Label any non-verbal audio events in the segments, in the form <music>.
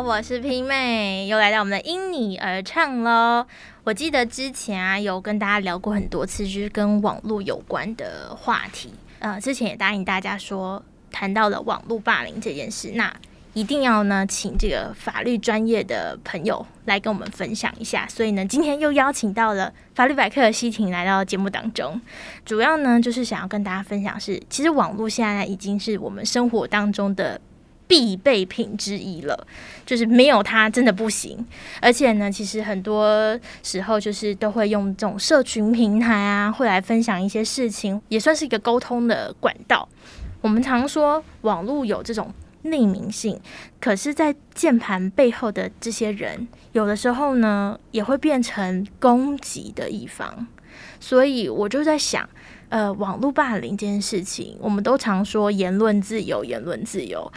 我是拼妹，又来到我们的因你而唱喽。我记得之前啊，有跟大家聊过很多次，就是跟网络有关的话题。呃，之前也答应大家说，谈到了网络霸凌这件事，那一定要呢，请这个法律专业的朋友来跟我们分享一下。所以呢，今天又邀请到了法律百科的西婷来到节目当中，主要呢就是想要跟大家分享是，其实网络现在已经是我们生活当中的必备品之一了，就是没有它真的不行。而且呢，其实很多时候就是都会用这种社群平台啊，会来分享一些事情，也算是一个沟通的管道。我们常说网络有这种。匿名性，可是，在键盘背后的这些人，有的时候呢，也会变成攻击的一方。所以，我就在想，呃，网络霸凌这件事情，我们都常说言论自由，言论自由，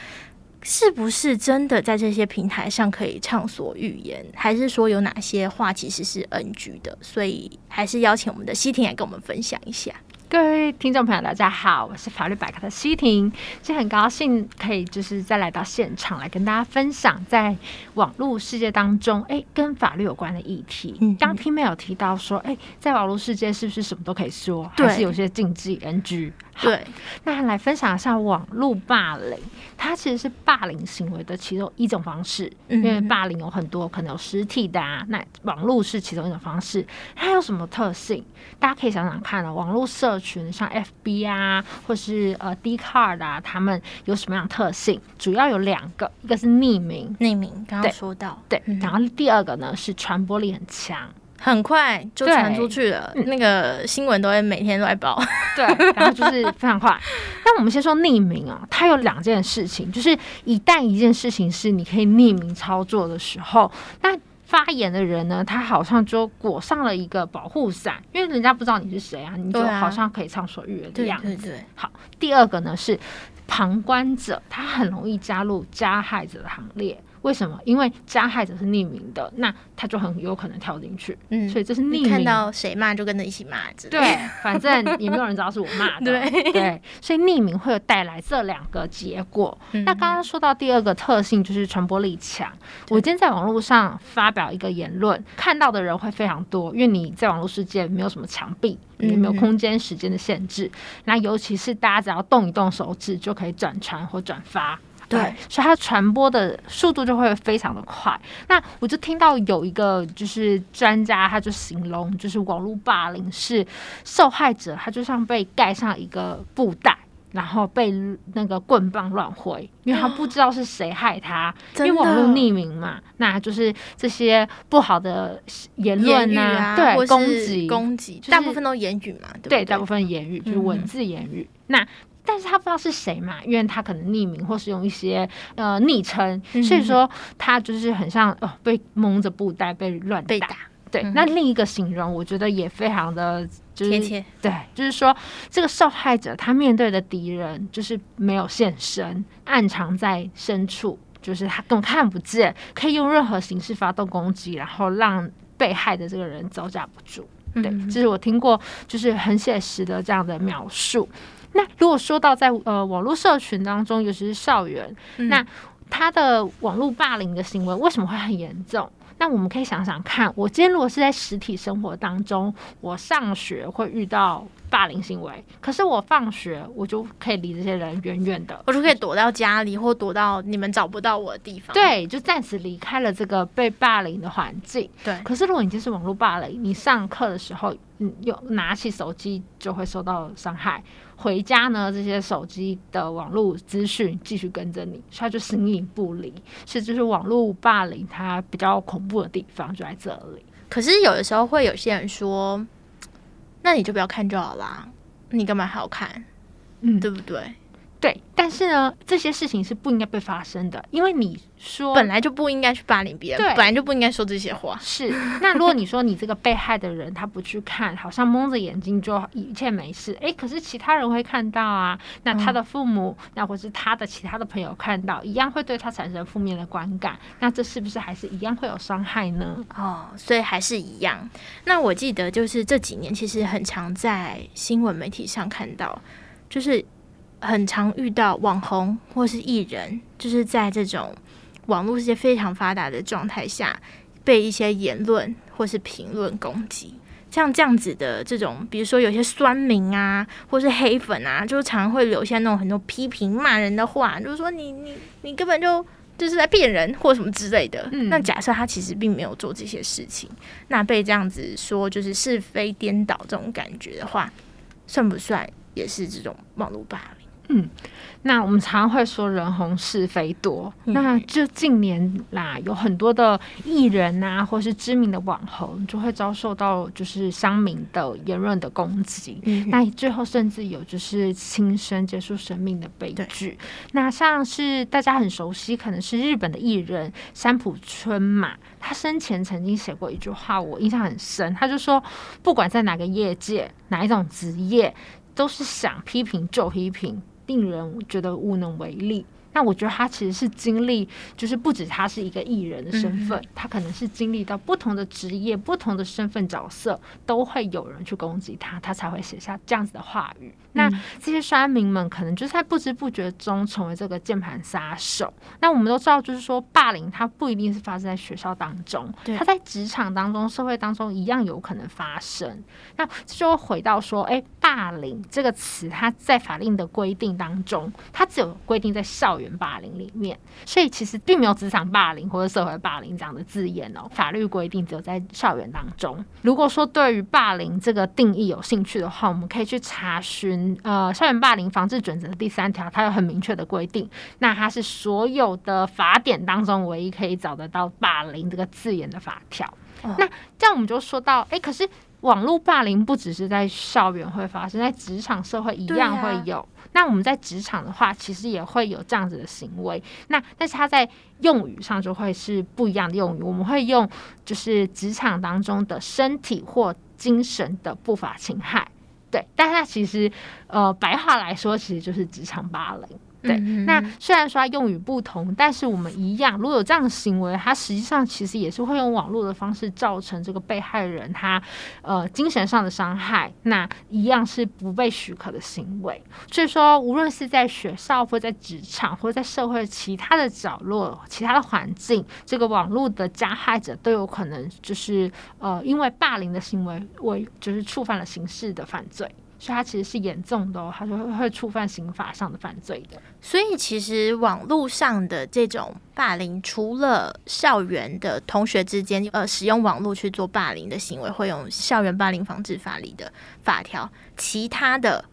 是不是真的在这些平台上可以畅所欲言？还是说有哪些话其实是 NG 的？所以，还是邀请我们的西婷来跟我们分享一下。各位听众朋友，大家好，我是法律百科的西婷，今天很高兴可以就是再来到现场来跟大家分享在网络世界当中，哎，跟法律有关的议题。嗯，刚听没有提到说，哎，在网络世界是不是什么都可以说，还是有些禁忌 NG？对，那来分享一下网络霸凌，它其实是霸凌行为的其中一种方式。因为霸凌有很多，可能有实体的啊，那网络是其中一种方式。它有什么特性？大家可以想想看啊，网络社群像 FB 啊，或是呃 d c a r d 啊，他们有什么样特性？主要有两个，一个是匿名，匿名刚刚说到，对，然后第二个呢是传播力很强。很快就传出去了，那个新闻都会每天都在报。<laughs> 对，然后就是非常快。<laughs> 那我们先说匿名啊，它有两件事情，就是一旦一件事情是你可以匿名操作的时候，那发言的人呢，他好像就裹上了一个保护伞，因为人家不知道你是谁啊，你就好像可以畅所欲言的样子。对对对。好，第二个呢是旁观者，他很容易加入加害者的行列。为什么？因为加害者是匿名的，那他就很有可能跳进去。嗯，所以这是匿名。看到谁骂就跟着一起骂，对，反正也没有人知道是我骂的。<laughs> 对对，所以匿名会有带来这两个结果。那刚刚说到第二个特性就是传播力强。我今天在网络上发表一个言论，看到的人会非常多，因为你在网络世界没有什么墙壁，也没有空间、时间的限制。那尤其是大家只要动一动手指，就可以转传或转发。对，所以它传播的速度就会非常的快。那我就听到有一个就是专家，他就形容，就是网络霸凌是受害者，他就像被盖上一个布袋，然后被那个棍棒乱挥，因为他不知道是谁害他，因为网络匿名嘛，那就是这些不好的言论啊，对，攻击。攻击，大部分都言语嘛，对，大部分言语就是文字言语，那。但是他不知道是谁嘛，因为他可能匿名或是用一些呃昵称，所以说他就是很像哦被蒙着布袋被乱打。对，那另一个形容我觉得也非常的就是。对，就是说这个受害者他面对的敌人就是没有现身，暗藏在深处，就是他根本看不见，可以用任何形式发动攻击，然后让被害的这个人招架不住。对，这是我听过就是很写实的这样的描述。那如果说到在呃网络社群当中，尤其是校园，那他的网络霸凌的行为为什么会很严重？那我们可以想想看，我今天如果是在实体生活当中，我上学会遇到霸凌行为，可是我放学我就可以离这些人远远的，我就可以躲到家里，或躲到你们找不到我的地方。对，就暂时离开了这个被霸凌的环境。对，可是如果你就是网络霸凌，你上课的时候，嗯，有拿起手机就会受到伤害。回家呢，这些手机的网络资讯继续跟着你，他就形影不离。是，就是网络霸凌它比较恐怖的地方就在这里。可是有的时候会有些人说，那你就不要看就好啦，你干嘛还要看？嗯，对不对？对，但是呢，这些事情是不应该被发生的，因为你说本来就不应该去霸凌别人，对本来就不应该说这些话。是，那如果你说你这个被害的人他不去看，好像蒙着眼睛就一切没事，诶，可是其他人会看到啊，那他的父母，那或是他的其他的朋友看到，一样会对他产生负面的观感，那这是不是还是一样会有伤害呢？哦，所以还是一样。那我记得就是这几年其实很常在新闻媒体上看到，就是很常遇到网红或是艺人，就是在这种网络世界非常发达的状态下，被一些言论或是评论攻击。像这样子的这种，比如说有些酸民啊，或是黑粉啊，就常常会留下那种很多批评骂人的话，就是说你你你根本就就是在骗人或什么之类的。嗯那假设他其实并没有做这些事情，那被这样子说就是是非颠倒这种感觉的话，算不算也是这种网络霸凌？那我们常常会说人红是非多，嗯那就近年来有很多的艺人啊，或是知名的网红，就会遭受到就是乡民的言论的攻击。嗯那最后甚至有就是轻生结束生命的悲剧。那像是大家很熟悉，可能是日本的艺人山浦春马，他生前曾经写过一句话，我印象很深。他就说，不管在哪个业界、哪一种职业，都是想批评就批评，令人觉得无能为力。那我觉得他其实是经历，就是不止他是一个艺人的身份，他可能是经历到不同的职业、不同的身份角色，都会有人去攻击他，他才会写下这样子的话语。那这些酸民们可能就是在不知不觉中成为这个键盘杀手。那我们都知道，就是说霸凌它不一定是发生在学校当中，对它在职场当中、社会当中一样有可能发生。那这就会回到说，哎，霸凌这个词，它在法令的规定当中，它只有规定在校园霸凌里面，所以其实并没有职场霸凌或者社会霸凌这样的字眼哦。法律规定只有在校园当中。如果说对于霸凌这个定义有兴趣的话，我们可以去查询呃《校园霸凌防治准则》的第三条，它有很明确的规定。那它是所有的法典当中唯一可以找得到霸凌这个字眼的法条。哦那这样我们就说到，哎、可是网络霸凌不只是在校园会发生，在职场社会一样会有。那我们在职场的话，其实也会有这样子的行为。那但是它在用语上就会是不一样的用语，我们会用就是职场当中的身体或精神的不法侵害。对，但是它其实呃白话来说，其实就是职场霸凌。对，嗯那虽然说它用语不同，但是我们一样，如果有这样的行为，它实际上其实也是会用网络的方式造成这个被害人他呃精神上的伤害，那一样是不被许可的行为。所以说，无论是在学校或在职场，或者在社会其他的角落、其他的环境，这个网络的加害者都有可能就是呃因为霸凌的行为为就是触犯了刑事的犯罪。所以它其实是严重的哦，它就会会触犯刑法上的犯罪的。所以其实网络上的这种霸凌，除了校园的同学之间呃使用网络去做霸凌的行为，会用《校园霸凌防治法》里的法条，其他的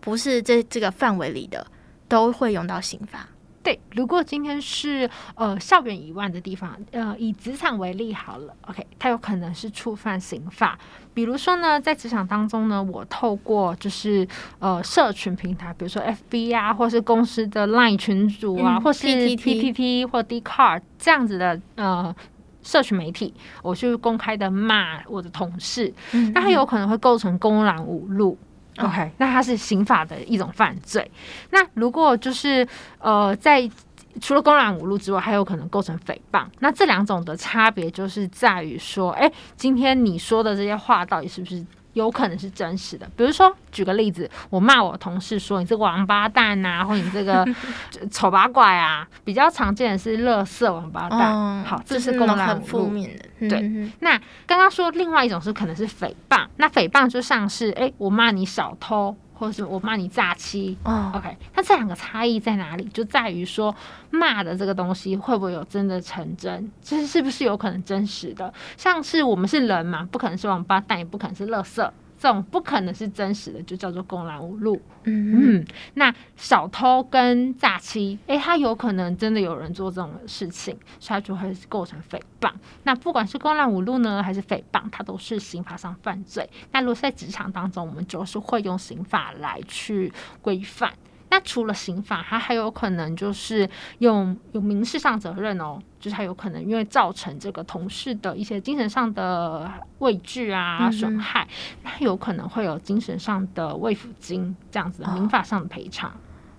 不是这这个范围里的，都会用到刑法。对，如果今天是呃校园以外的地方，呃以职场为例好了，OK，它有可能是触犯刑法。比如说呢，在职场当中呢，我透过就是呃社群平台，比如说 FB 啊，或是公司的 LINE 群组啊，嗯或是 PTT PTT 或 d c a r 这样子的呃。社群媒体，我去公开的骂我的同事，嗯那他有可能会构成公然侮辱。哦 OK，那他是刑法的一种犯罪。那如果就是呃，在除了公然侮辱之外，还有可能构成诽谤。那这两种的差别就是在于说，哎、今天你说的这些话到底是不是有可能是真实的？比如说，举个例子，我骂我同事说你这个王八蛋呐、或你这个 <laughs> 丑八怪啊，比较常见的是乐色王八蛋。嗯好，这是是公然侮辱。负面的。对嗯那刚刚说另外一种是可能是诽谤，那诽谤就像是哎、诶我骂你小偷，或者是我骂你诈欺。哦，OK，那这两个差异在哪里？就在于说骂的这个东西会不会有真的成真，这是不是有可能真实的？像是我们是人嘛，不可能是王八蛋，也不可能是垃圾。这种不可能是真实的，就叫做公然侮辱。嗯嗯，那小偷跟诈欺，诶，他有可能真的有人做这种事情，所以他就会构成诽谤。那不管是公然侮辱呢，还是诽谤，它都是刑法上犯罪。那如果在职场当中，我们就是会用刑法来去规范。那除了刑法，它还有可能就是用有民事上责任哦，就是还有可能因为造成这个同事的一些精神上的畏惧啊、损害，那有可能会有精神上的慰抚金这样子的民法上的赔偿。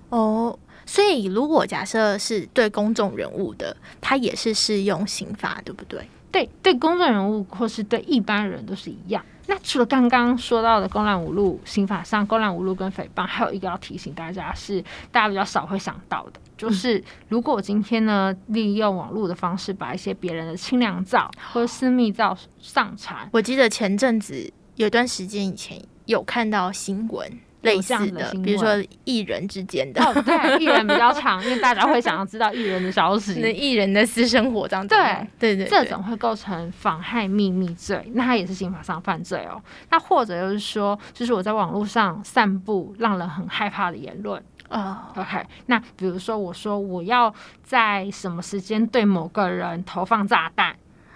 哦，所以如果假设是对公众人物的，他也是适用刑法，对不对？对，对公众人物或是对一般人都是一样。那除了刚刚说到的公然侮辱，刑法上公然侮辱跟诽谤，还有一个要提醒大家是大家比较少会想到的，就是如果我今天呢利用网络的方式把一些别人的清凉照或者私密照上传，我记得前阵子有段时间以前有看到新闻。类似的，比如说艺人之间的，哦对，<laughs> 艺人比较长，因为大家会想要知道艺人的消息，那艺人的私生活这样子。对对对，这种会构成妨害秘密罪，那它也是刑法上犯罪哦。那或者就是说，就是我在网络上散布让人很害怕的言论啊。OK，那比如说我说我要在什么时间对某个人投放炸弹。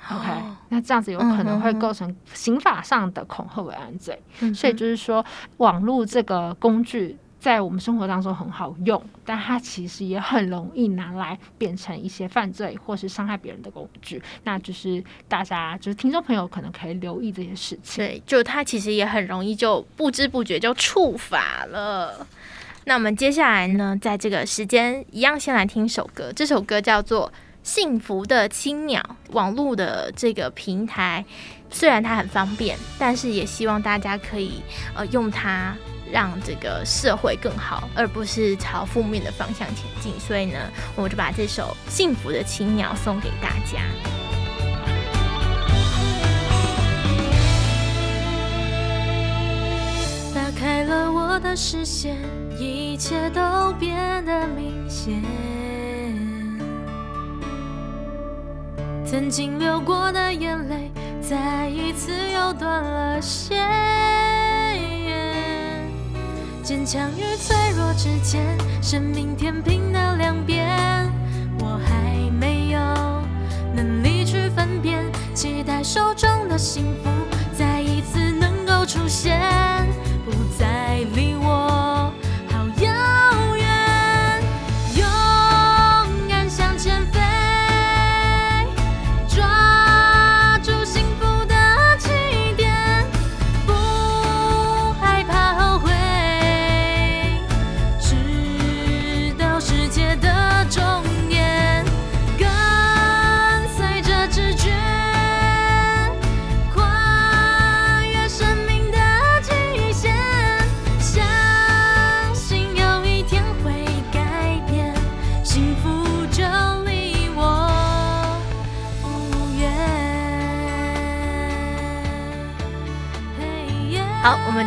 OK，那这样子有可能会构成刑法上的恐吓为案罪，所以就是说，网络这个工具在我们生活当中很好用，但它其实也很容易拿来变成一些犯罪或是伤害别人的工具。那就是大家就是听众朋友可能可以留意这些事情。对，就它其实也很容易就不知不觉就触法了。那我们接下来呢，在这个时间一样，先来听首歌，这首歌叫做。幸福的青鸟，网络的这个平台，虽然它很方便，但是也希望大家可以呃用它，让这个社会更好，而不是朝负面的方向前进。所以呢，我就把这首《幸福的青鸟》送给大家。打开了我的视线，一切都变得明显。曾经流过的眼泪，再一次又断了线。坚强与脆弱之间，生命天平的两边，我还没有能力去分辨。期待手中的幸福再一次能够出现，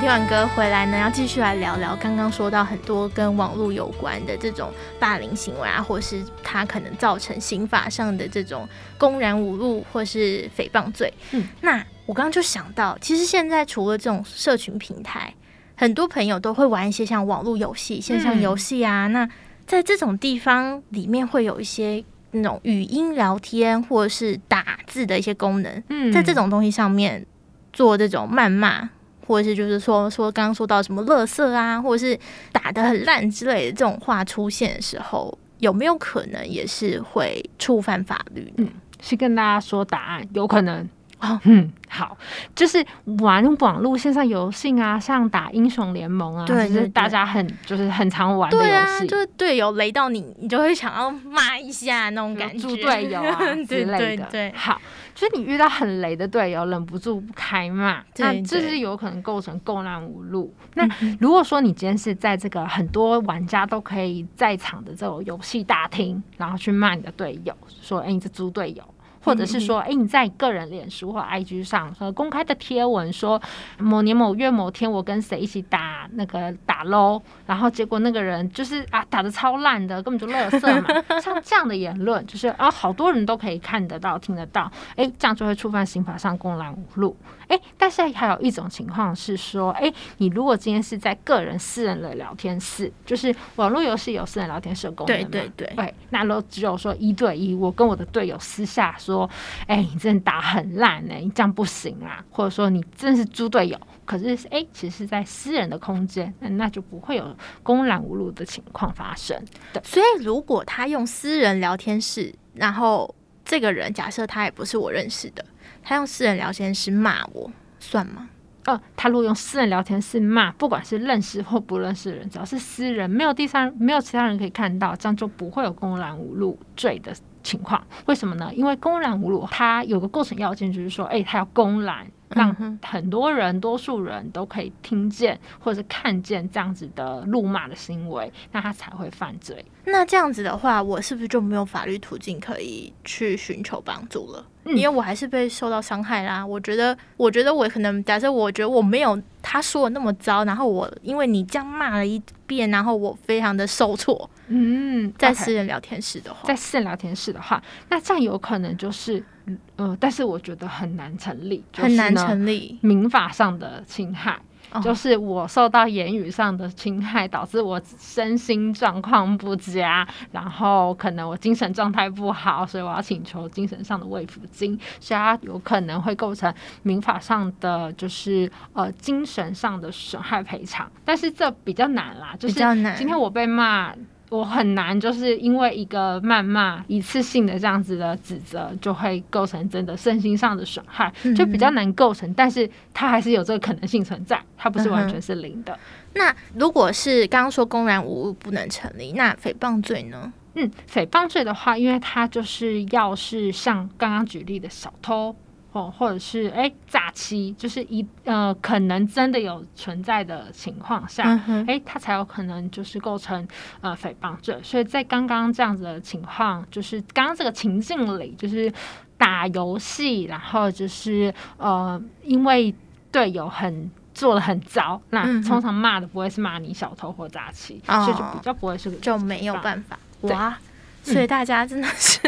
听完歌回来呢，要继续来聊聊刚刚说到很多跟网络有关的这种霸凌行为啊，或是它可能造成刑法上的这种公然侮辱或是诽谤罪。嗯，那我刚刚就想到，其实现在除了这种社群平台，很多朋友都会玩一些像网络游戏、线上游戏啊。那在这种地方里面，会有一些那种语音聊天或者是打字的一些功能。嗯，在这种东西上面做这种谩骂。或者是就是说说刚刚说到什么乐色啊，或者是打的很烂之类的这种话出现的时候，有没有可能也是会触犯法律？嗯，是跟大家说答案，有可能。哦嗯，好，就是玩网络线上游戏啊，像打英雄联盟啊，就是大家很就是很常玩的游戏，就是队友雷到你，你就会想要骂一下那种感觉，猪队友啊 <laughs> 之类的。对，好，就是你遇到很雷的队友，忍不住开骂，那这是有可能构成共难无路。那如果说你今天是在这个很多玩家都可以在场的这种游戏大厅，然后去骂你的队友，说哎，你这猪队友。或者是说，哎，你在个人脸书或 IG 上和公开的贴文说，某年某月某天我跟谁一起打那个打 LO，然后结果那个人就是啊打的超烂的，根本就垃圾嘛。<laughs> 像这样的言论，就是啊好多人都可以看得到、听得到，哎，这样就会触犯刑法上公然侮辱。哎，但是还有一种情况是说，哎，你如果今天是在个人私人的聊天室，就是网络游戏有私人聊天室功能对对对，对，那都只有说一对一，我跟我的队友私下说，哎，你真的打很烂哎，你这样不行啊，或者说你真是猪队友，可是诶，其实是在私人的空间，那就不会有公然侮辱的情况发生。对，所以如果他用私人聊天室，然后这个人假设他也不是我认识的，他用私人聊天室骂我，算吗？呃，他如果用私人聊天室骂，不管是认识或不认识的人，只要是私人，没有第三，没有其他人可以看到，这样就不会有公然侮辱罪的情况。为什么呢？因为公然侮辱它有个构成要件，就是说，哎，他要公然。让很多人、多数人都可以听见或者是看见这样子的辱骂的行为，那他才会犯罪。那这样子的话，我是不是就没有法律途径可以去寻求帮助了？因为我还是被受到伤害啦。我觉得，我觉得我可能假设，我觉得我没有他说的那么糟，然后我因为你这样骂了一遍，然后我非常的受挫。嗯，在私人聊天室的话，在私人聊天室的话，那这样有可能就是。嗯，但是我觉得很难成立，很难成立民法上的侵害，就是我受到言语上的侵害，导致我身心状况不佳，然后可能我精神状态不好，所以我要请求精神上的慰抚金，所以它有可能会构成民法上的就是呃精神上的损害赔偿，但是这比较难啦，就是今天我被骂。我很难，就是因为一个谩骂、一次性的这样子的指责，就会构成真的身心上的损害，就比较难构成。但是它还是有这个可能性存在，它不是完全是零的。那如果是刚刚说公然侮辱不能成立，那诽谤罪呢？嗯，诽谤罪的话，因为它就是要是像刚刚举例的小偷。哦，或者是哎诈欺，就是一呃可能真的有存在的情况下，哎，他才有可能就是构成呃诽谤罪。所以在刚刚这样子的情况，就是刚刚这个情境里，就是打游戏，然后就是呃因为队友很做的很糟，那通常骂的不会是骂你小偷或诈欺，所以就比较不会是就没有办法哇。所以大家真的是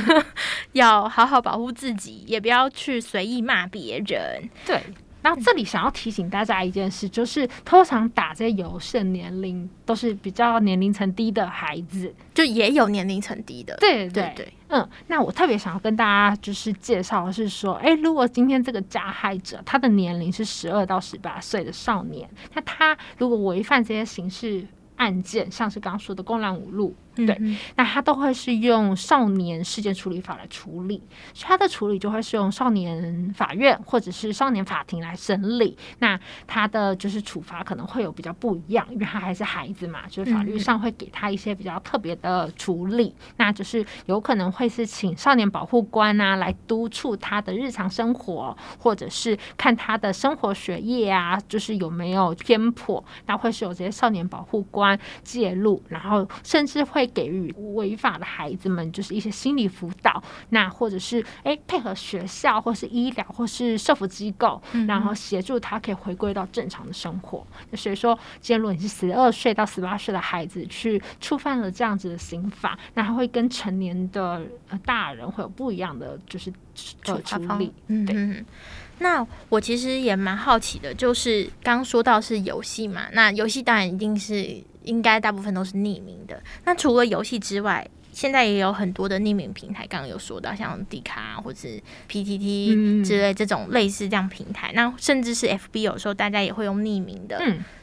<laughs> 要好好保护自己，也不要去随意骂别人。对，然后这里想要提醒大家一件事，就是通常打这些游戏年龄都是比较年龄层低的孩子，就也有年龄层低的。对对对，嗯，那我特别想要跟大家就是介绍的是说，哎，如果今天这个加害者他的年龄是十二到十八岁的少年，那他如果违反这些刑事案件，像是刚刚说的公然侮辱。对，那他都会是用少年事件处理法来处理，所以他的处理就会是用少年法院或者是少年法庭来审理。那他的就是处罚可能会有比较不一样，因为他还是孩子嘛，就是法律上会给他一些比较特别的处理。那就是有可能会是请少年保护官啊来督促他的日常生活，或者是看他的生活学业啊，就是有没有偏颇，那会是有这些少年保护官介入，然后甚至会。给予违法的孩子们就是一些心理辅导，那或者是哎配合学校或是医疗或是社福机构，然后协助他可以回归到正常的生活。那所以说，今天如果你是十二岁到十八岁的孩子去触犯了这样子的刑法，那他会跟成年的大人会有不一样的就是处处理。对，那我其实也蛮好奇的，就是刚刚说到是游戏嘛，那游戏当然一定是。应该大部分都是匿名的。那除了游戏之外，现在也有很多的匿名平台。刚刚有说到，像 D 卡或者是 PTT 之类这种类似这样平台。那甚至是 FB，有时候大家也会用匿名的，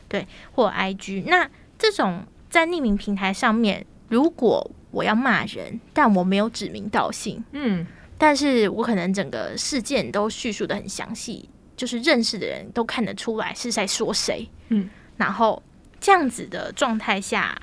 对，或 IG。那这种在匿名平台上面，如果我要骂人，但我没有指名道姓，嗯，但是我可能整个事件都叙述的很详细，就是认识的人都看得出来是在说谁，嗯，然后。这样子的状态下，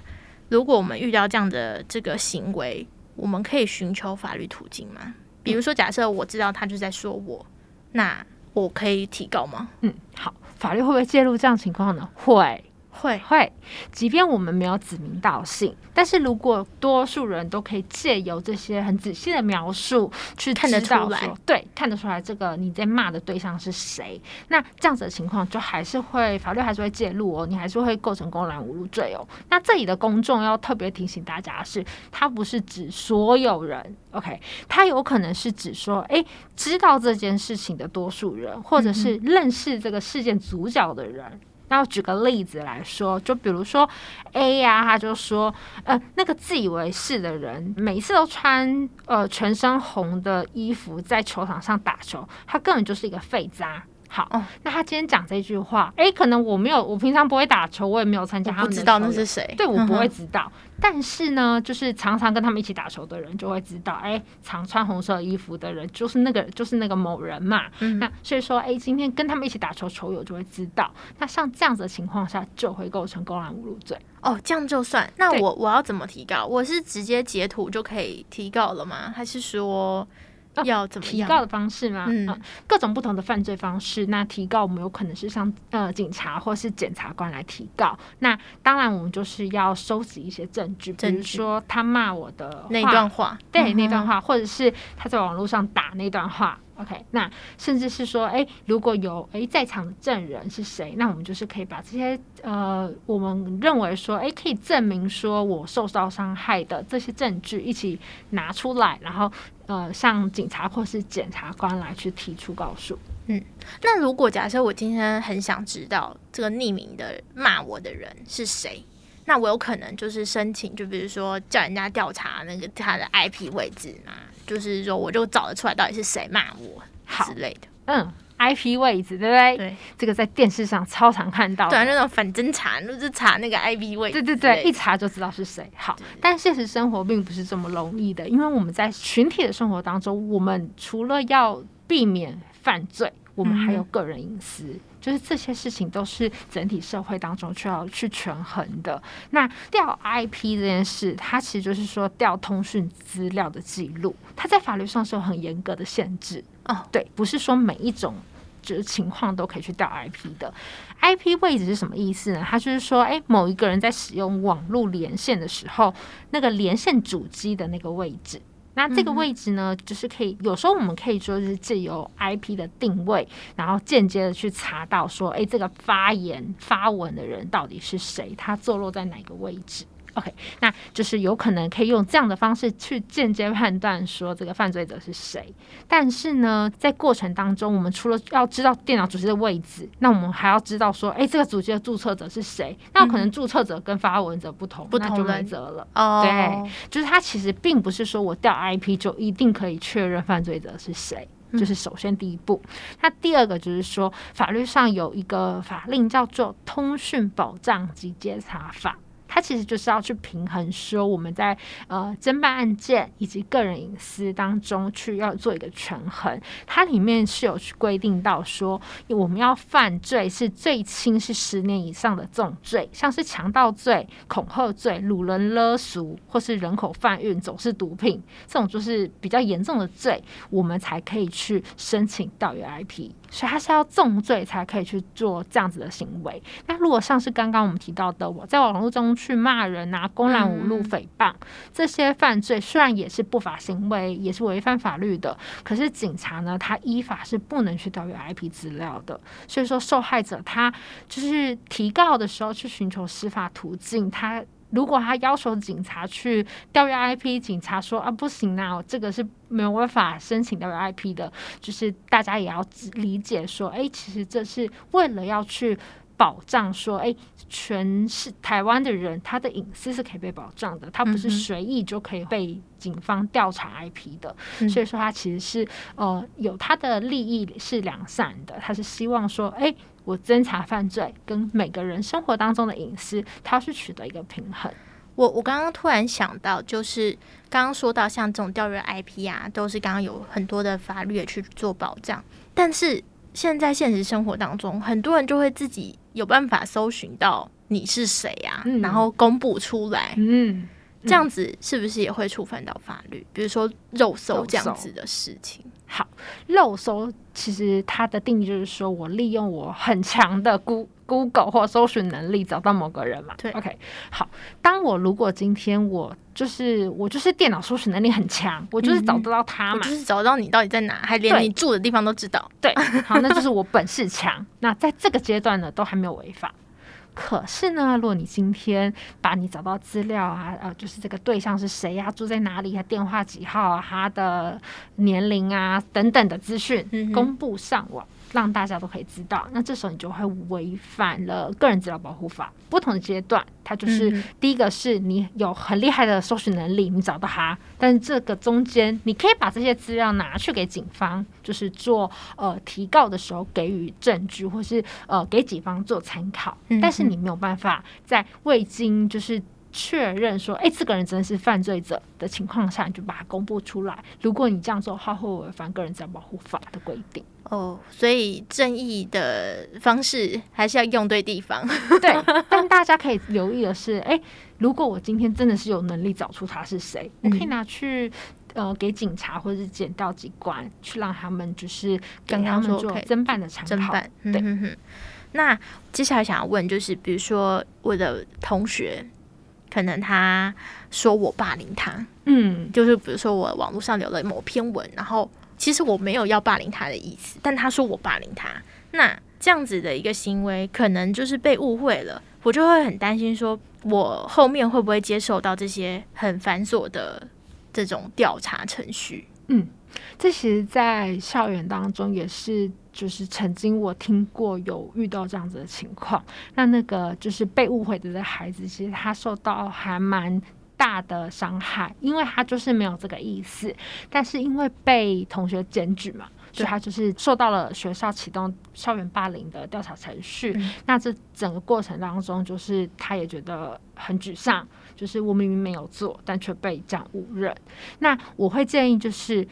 如果我们遇到这样的这个行为，我们可以寻求法律途径吗？比如说，假设我知道他就在说我，那我可以提高吗？嗯，好，法律会不会介入这样情况呢？会。会会，即便我们没有指名道姓，但是如果多数人都可以借由这些很仔细的描述去看得出来，对，看得出来这个你在骂的对象是谁，那这样子的情况就还是会法律还是会介入哦，你还是会构成公然侮辱罪哦。那这里的公众要特别提醒大家的是，他不是指所有人，OK，他有可能是指说，哎，知道这件事情的多数人，或者是认识这个事件主角的人。那举个例子来说，就比如说 A 呀，他就说，呃，那个自以为是的人，每次都穿呃全身红的衣服在球场上打球，他根本就是一个废渣。好，哦那他今天讲这句话，诶，可能我没有，我平常不会打球，我也没有参加他们不知道那是谁，对我不会知道。但是呢，就是常常跟他们一起打球的人就会知道，哎、常穿红色衣服的人就是那个就是那个某人嘛。嗯那所以说，哎、今天跟他们一起打球，球友就会知道。那像这样子的情况下，就会构成公然侮辱罪。哦，这样就算。那我我要怎么提告？我是直接截图就可以提告了吗？还是说哦要怎么样？提告的方式吗？嗯呃各种不同的犯罪方式。那提告我们有可能是向呃警察或是检察官来提告。那当然，我们就是要收集一些证据，比如说他骂我的那段话，对嗯那段话，或者是他在网络上打那段话。OK，那甚至是说，哎，如果有哎在场的证人是谁，那我们就是可以把这些呃，我们认为说，哎，可以证明说我受到伤害的这些证据一起拿出来，然后呃，向警察或是检察官来去提出告诉。嗯那如果假设我今天很想知道这个匿名的骂我的人是谁，那我有可能就是申请，就比如说叫人家调查那个他的 IP 位置嘛，就是说我就找得出来到底是谁骂我好之类的。嗯，IP 位置，对不对？对这个在电视上超常看到。对啊，那种反侦查就是查那个 IP 位。对对对，一查就知道是谁。好，但现实生活并不是这么容易的，因为我们在群体的生活当中，我们除了要避免犯罪，我们还有个人隐私。就是这些事情都是整体社会当中需要去权衡的。那调 IP 这件事，它其实就是说调通讯资料的记录，它在法律上是有很严格的限制。哦，对，不是说每一种就是情况都可以去调 IP 的。IP 位置是什么意思呢？它就是说，哎，某一个人在使用网络连线的时候，那个连线主机的那个位置。那这个位置呢，就是可以有时候我们可以说是借由 IP 的定位，然后间接的去查到说，哎，这个发言发文的人到底是谁，他坐落在哪个位置。OK，那就是有可能可以用这样的方式去间接判断说这个犯罪者是谁。但是呢，在过程当中，我们除了要知道电脑主机的位置，那我们还要知道说，哎，这个主机的注册者是谁？那可能注册者跟发文者不同，不同那就没辙了。哦，对，就是它其实并不是说我调 IP 就一定可以确认犯罪者是谁。就是首先第一步，那第二个就是说，法律上有一个法令叫做《通讯保障及监察法》。它其实就是要去平衡说我们在呃侦办案件以及个人隐私当中去要做一个权衡。它里面是有去规定到说，我们要犯罪是最轻是十年以上的重罪，像是强盗罪、恐吓罪、掳人勒赎或是人口贩运、走私毒品这种就是比较严重的罪，我们才可以去申请调阅 IP。所以它是要重罪才可以去做这样子的行为。那如果像是刚刚我们提到的，我在网络中去骂人啊、公然侮辱、嗯诽谤这些犯罪，虽然也是不法行为，也是违反法律的，可是警察呢，他依法是不能去调阅 IP 资料的。所以说，受害者他就是提告的时候去寻求司法途径，他。如果他要求警察去调阅 IP，警察说啊不行啊，这个是没有办法申请调阅 IP 的，就是大家也要理解说，哎，其实这是为了要去保障说，哎，全是台湾的人他的隐私是可以被保障的，他不是随意就可以被警方调查 IP 的，嗯所以说他其实是呃有他的利益是良善的，他是希望说，哎。我侦查犯罪跟每个人生活当中的隐私，他是取得一个平衡。我我刚刚突然想到，就是刚刚说到像这种调阅 IP 啊，都是刚刚有很多的法律去做保障，但是现在现实生活当中，很多人就会自己有办法搜寻到你是谁啊，嗯然后公布出来，嗯，这样子是不是也会触犯到法律？比如说肉搜这样子的事情。好，肉搜其实它的定义就是说我利用我很强的 Google 或搜寻能力找到某个人嘛。对，OK，好。当我如果今天我就是我就是电脑搜寻能力很强，我就是找得到他嘛。我就是找到你到底在哪，还连你住的地方都知道。对，好，那就是我本事强。那在这个阶段呢，都还没有违法。可是呢，如果你今天把你找到资料啊，呃，就是这个对象是谁呀、住在哪里，啊电话几号啊，他的年龄啊等等的资讯嗯公布上网，让大家都可以知道，那这时候你就会违反了个人资料保护法。不同的阶段，它就是第一个是你有很厉害的搜寻能力，你找到它，但是这个中间你可以把这些资料拿去给警方，就是做呃提告的时候给予证据，或是呃给警方做参考，但是你没有办法在未经就是确认说，哎，这个人真的是犯罪者的情况下，你就把它公布出来。如果你这样做的话，会违反个人资料保护法的规定。哦，所以正义的方式还是要用对地方。对，<laughs> 但大家可以留意的是，哎，如果我今天真的是有能力找出他是谁，我可以拿去呃给警察或者是检调机关去让他们就是跟他们做侦办的参考。对，那接下来想要问就是，比如说我的同学，可能他说我霸凌他，嗯，就是比如说我网络上留了某篇文，然后。其实我没有要霸凌他的意思，但他说我霸凌他，那这样子的一个行为可能就是被误会了，我就会很担心，说我后面会不会接受到这些很繁琐的这种调查程序？嗯，这其实，在校园当中也是，就是曾经我听过有遇到这样子的情况，那那个就是被误会的这孩子，其实他受到还蛮。大的伤害，因为他就是没有这个意思，但是因为被同学检举嘛，所以他就是受到了学校启动校园霸凌的调查程序。那这整个过程当中，就是他也觉得很沮丧，就是我明明没有做，但却被这样误认。那我会建议就是。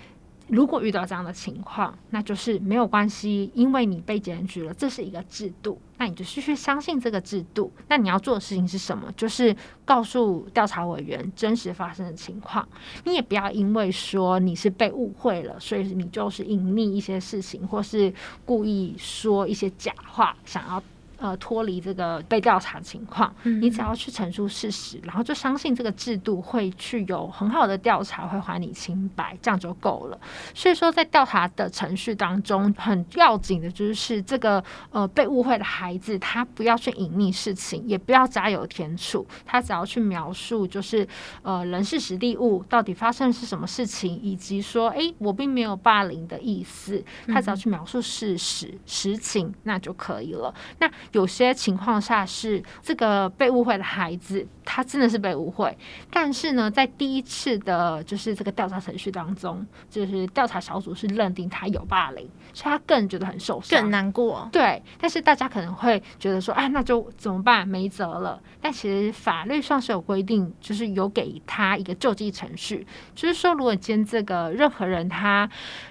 如果遇到这样的情况，那就是没有关系，因为你被检举了，这是一个制度，那你就继续相信这个制度。那你要做的事情是什么？就是告诉调查委员真实发生的情况。你也不要因为说你是被误会了，所以你就是隐匿一些事情，或是故意说一些假话，想要。呃，脱离这个被调查情况，你只要去陈述事实，然后就相信这个制度会去有很好的调查，会还你清白，这样就够了。所以说，在调查的程序当中，很要紧的就是这个呃被误会的孩子，他不要去隐匿事情，也不要加油添醋，他只要去描述就是呃人事实地物到底发生的是什么事情，以及说哎我并没有霸凌的意思，他只要去描述事实实情，那就可以了。那有些情况下是这个被误会的孩子，他真的是被误会，但是呢，在第一次的，就是这个调查程序当中，就是调查小组是认定他有霸凌，所以他更觉得很受伤、更难过。对，但是大家可能会觉得说，哎，那就怎么办？没辙了。但其实法律上是有规定，就是有给他一个救济程序，就是说，如果今天这个任何人他，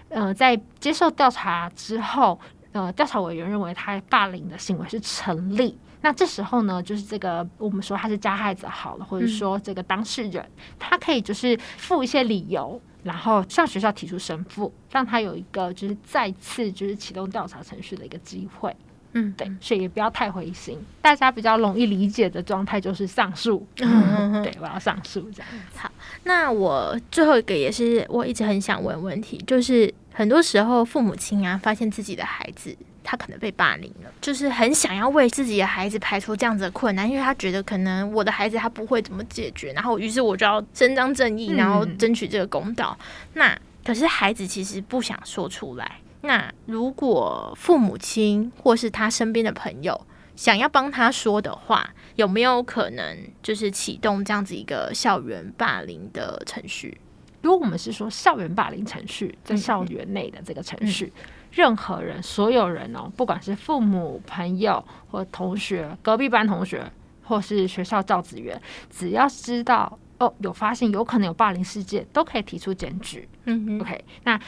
呃，在接受调查之后。呃，调查委员认为他霸凌的行为是成立，那这时候呢，就是这个我们说他是加害者好了，或者说这个当事人，他可以就是附一些理由，然后向学校提出申复，让他有一个就是再次就是启动调查程序的一个机会。嗯，对，所以也不要太灰心，大家比较容易理解的状态就是上诉。<laughs> 对，我要上诉这样。好，那我最后一个也是我一直很想问问题，就是。很多时候，父母亲啊，发现自己的孩子他可能被霸凌了，就是很想要为自己的孩子排除这样子的困难，因为他觉得可能我的孩子他不会怎么解决，然后于是我就要伸张正义，然后争取这个公道。那可是孩子其实不想说出来。那如果父母亲或是他身边的朋友想要帮他说的话，有没有可能就是启动这样子一个校园霸凌的程序？如果我们是说校园霸凌程序，在校园内的这个程序，任何人、所有人哦，不管是父母、朋友或同学、隔壁班同学，或是学校教职员，只要知道哦有发现有可能有霸凌事件，都可以提出检举。嗯 OK，那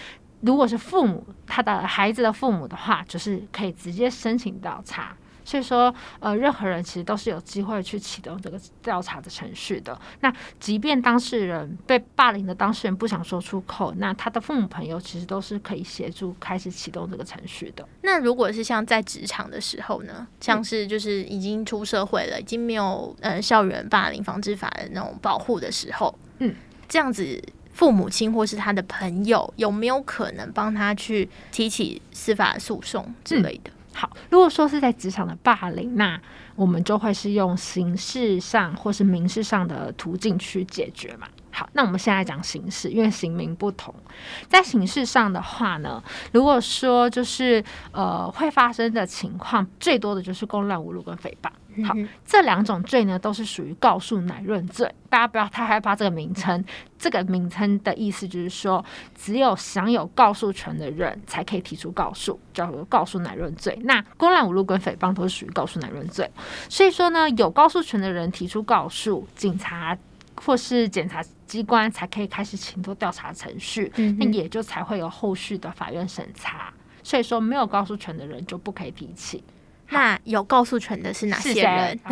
如果是父母他的孩子的父母的话，就是可以直接申请到查。所以说，呃，任何人其实都是有机会去启动这个调查的程序的。那即便当事人被霸凌的当事人不想说出口，那他的父母朋友其实都是可以协助开始启动这个程序的。那如果是像在职场的时候呢，像是就是已经出社会了，已经没有呃校园霸凌防治法的那种保护的时候，嗯，这样子父母亲或是他的朋友有没有可能帮他去提起司法诉讼之类的？好，如果说是在职场的霸凌，那我们就会是用形式上或是民事上的途径去解决嘛。好，那我们现在讲形式，因为刑名不同。在形式上的话呢，如果说就是呃会发生的情况，最多的就是公乱侮辱跟诽谤。好，这两种罪呢，都是属于告诉乃论罪。大家不要太害怕这个名称，这个名称的意思就是说，只有享有告诉权的人才可以提出告诉，叫做告诉乃论罪。那公然侮辱跟诽谤都是属于告诉乃论罪。所以说呢，有告诉权的人提出告诉，警察或是检察机关才可以开始启动调查程序，那也就才会有后续的法院审查。所以说，没有告诉权的人就不可以提起。那有告诉权的是哪些人？<laughs>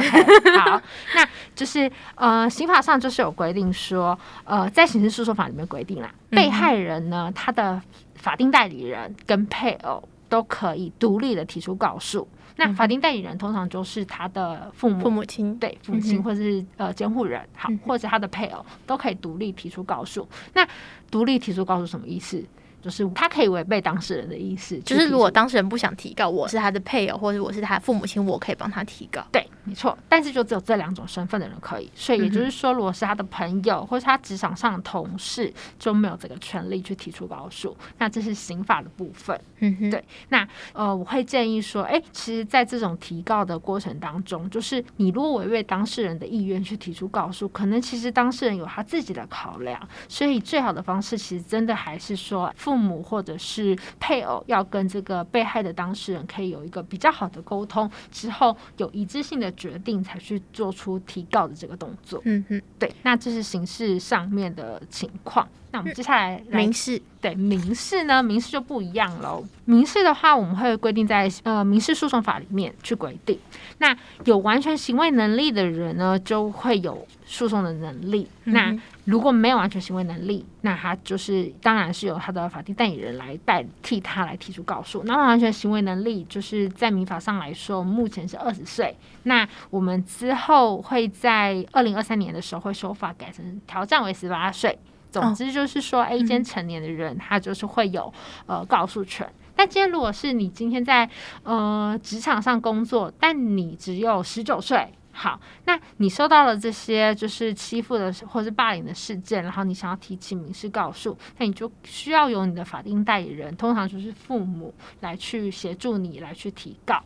好，那就是呃，刑法上就是有规定说，呃，在刑事诉讼法里面规定啦，被害人呢，他的法定代理人跟配偶都可以独立的提出告诉。那法定代理人通常就是他的父母、父母亲，对，父母亲或者是呃监护人，好，或者他的配偶都可以独立提出告诉。那独立提出告诉什么意思？就是他可以违背当事人的意思，就是如果当事人不想提告，我是他的配偶或者我是他父母亲，我可以帮他提告。对，没错。但是就只有这两种身份的人可以，所以也就是说，如果是他的朋友或是他职场上的同事，就没有这个权利去提出告诉。那这是刑法的部分。嗯哼，对。那呃，我会建议说，哎，其实，在这种提告的过程当中，就是你如果违背当事人的意愿去提出告诉，可能其实当事人有他自己的考量，所以最好的方式其实真的还是说。父母或者是配偶要跟这个被害的当事人可以有一个比较好的沟通之后，有一致性的决定才去做出提告的这个动作。嗯哼，对，那这是刑事上面的情况。那我们接下来民事对民事呢？民事就不一样喽。民事的话，我们会规定在呃民事诉讼法里面去规定。那有完全行为能力的人呢，就会有诉讼的能力。那如果没有完全行为能力，那他就是当然是由他的法定代理人来代替他来提出告诉。那完全行为能力就是在民法上来说，目前是二十岁。那我们之后会在二零二三年的时候会修法改成调降为十八岁。总之就是说，A 间成年的人，他就是会有呃告诉权。但今天如果是你今天在呃职场上工作，但你只有十九岁。好，那你收到了这些就是欺负的或者是霸凌的事件，然后你想要提起民事告诉，那你就需要有你的法定代理人，通常就是父母来去协助你来去提告。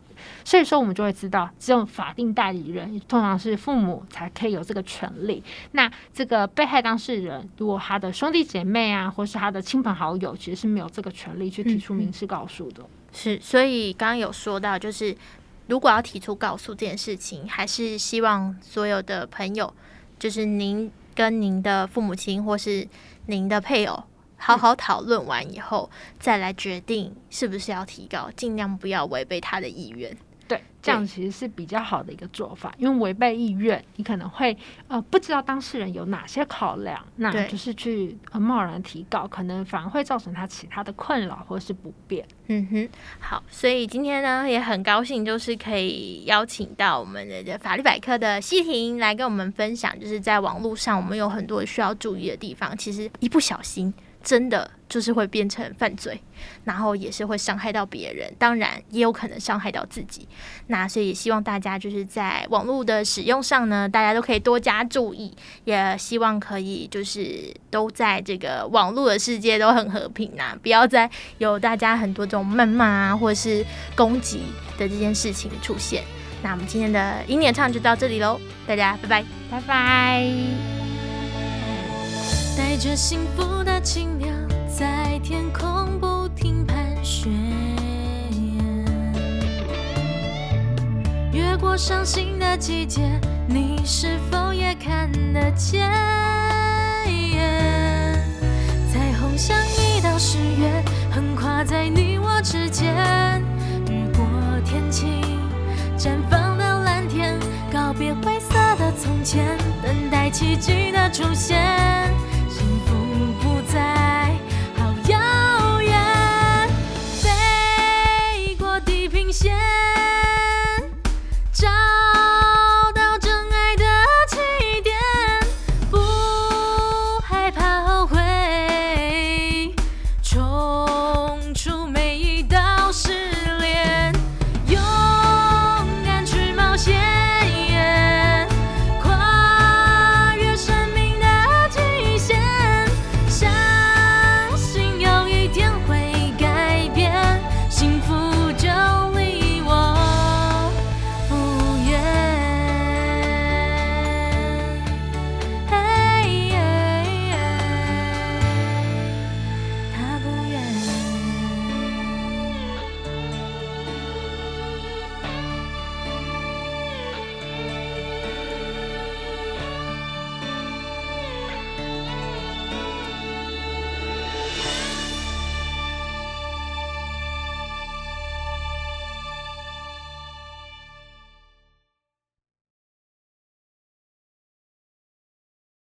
所以说，我们就会知道，只有法定代理人，通常是父母才可以有这个权利。那这个被害当事人，如果他的兄弟姐妹啊，或是他的亲朋好友，其实是没有这个权利去提出民事告诉的。是，所以刚刚有说到，就是。如果要提出告诉这件事情，还是希望所有的朋友，就是您跟您的父母亲或是您的配偶，好好讨论完以后，再来决定是不是要提高，尽量不要违背他的意愿。对，这样其实是比较好的一个做法，因为违背意愿，你可能会呃不知道当事人有哪些考量，那就是去贸然提告，可能反而会造成他其他的困扰或是不便。嗯哼，好，所以今天呢也很高兴，就是可以邀请到我们的法律百科的西婷来跟我们分享，就是在网络上我们有很多需要注意的地方，其实一不小心。真的就是会变成犯罪，然后也是会伤害到别人，当然也有可能伤害到自己。那所以也希望大家就是在网络的使用上呢，大家都可以多加注意，也希望可以就是都在这个网络的世界都很和平啊，不要再有大家很多这种谩骂啊或者是攻击的这件事情出现。那我们今天的英年唱就到这里喽，大家拜拜，拜拜。带着幸福的轻描，在天空不停盘旋，越过伤心的季节，你是否也看得见？彩虹像一道誓约，横跨在你我之间。雨过天晴，绽放的蓝天，告别灰色的从前，等待奇迹的出现。